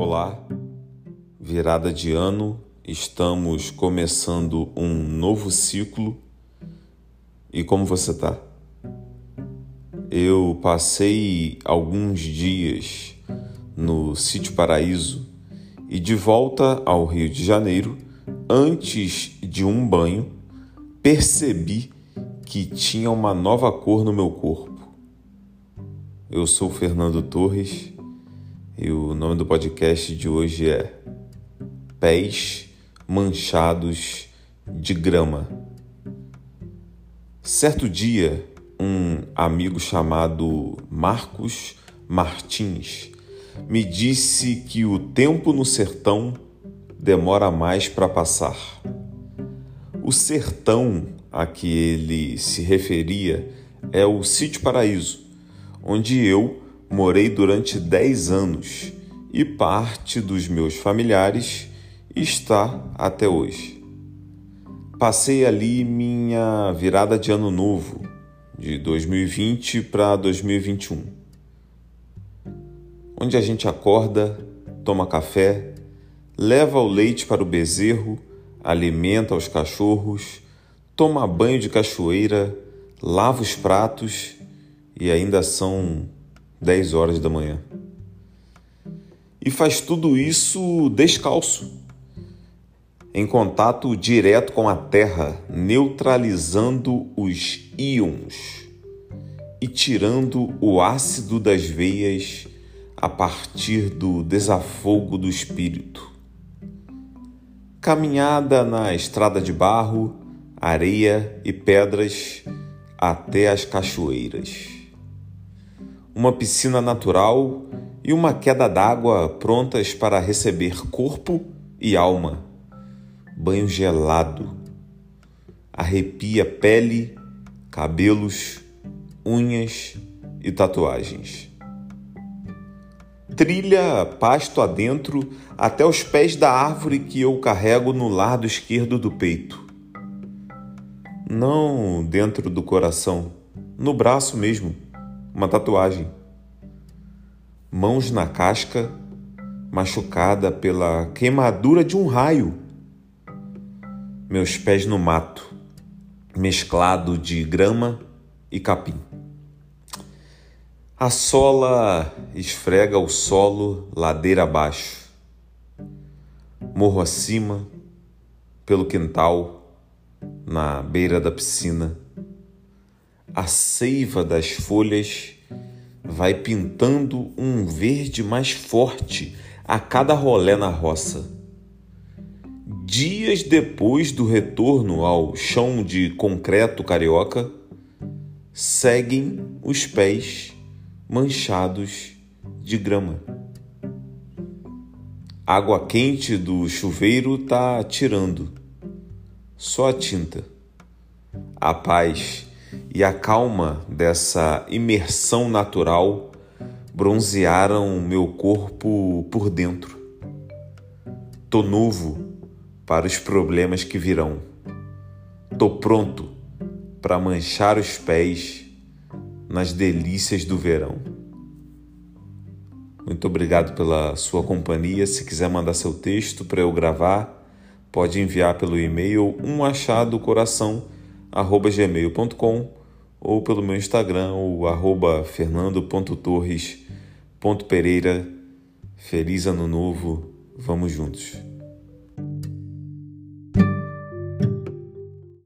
Olá, virada de ano, estamos começando um novo ciclo. E como você tá? Eu passei alguns dias no Sítio Paraíso e de volta ao Rio de Janeiro, antes de um banho, percebi que tinha uma nova cor no meu corpo. Eu sou Fernando Torres e o nome do podcast de hoje é Pés Manchados de Grama. Certo dia, um amigo chamado Marcos Martins me disse que o tempo no sertão demora mais para passar. O sertão a que ele se referia é o Sítio Paraíso, onde eu morei durante 10 anos e parte dos meus familiares está até hoje. Passei ali minha virada de ano novo, de 2020 para 2021, onde a gente acorda, toma café, leva o leite para o bezerro, alimenta os cachorros, toma banho de cachoeira, lava os pratos e ainda são 10 horas da manhã. E faz tudo isso descalço, em contato direto com a terra, neutralizando os íons e tirando o ácido das veias a partir do desafogo do espírito. Caminhada na estrada de barro, areia e pedras até as cachoeiras uma piscina natural e uma queda d'água prontas para receber corpo e alma. Banho gelado. Arrepia pele, cabelos, unhas e tatuagens. Trilha pasto adentro até os pés da árvore que eu carrego no lado esquerdo do peito. Não dentro do coração, no braço mesmo uma tatuagem. Mãos na casca, machucada pela queimadura de um raio. Meus pés no mato, mesclado de grama e capim. A sola esfrega o solo ladeira abaixo. Morro acima, pelo quintal, na beira da piscina a seiva das folhas vai pintando um verde mais forte a cada rolé na roça. Dias depois do retorno ao chão de concreto carioca, seguem os pés manchados de grama. Água quente do chuveiro tá tirando, só a tinta. A paz e a calma dessa imersão natural bronzearam meu corpo por dentro. Tô novo para os problemas que virão. Tô pronto para manchar os pés nas delícias do verão. Muito obrigado pela sua companhia. Se quiser mandar seu texto para eu gravar, pode enviar pelo e-mail um achado coração gmail.com ou pelo meu Instagram, o arroba fernando.torres.pereira. Feliz ano novo, vamos juntos!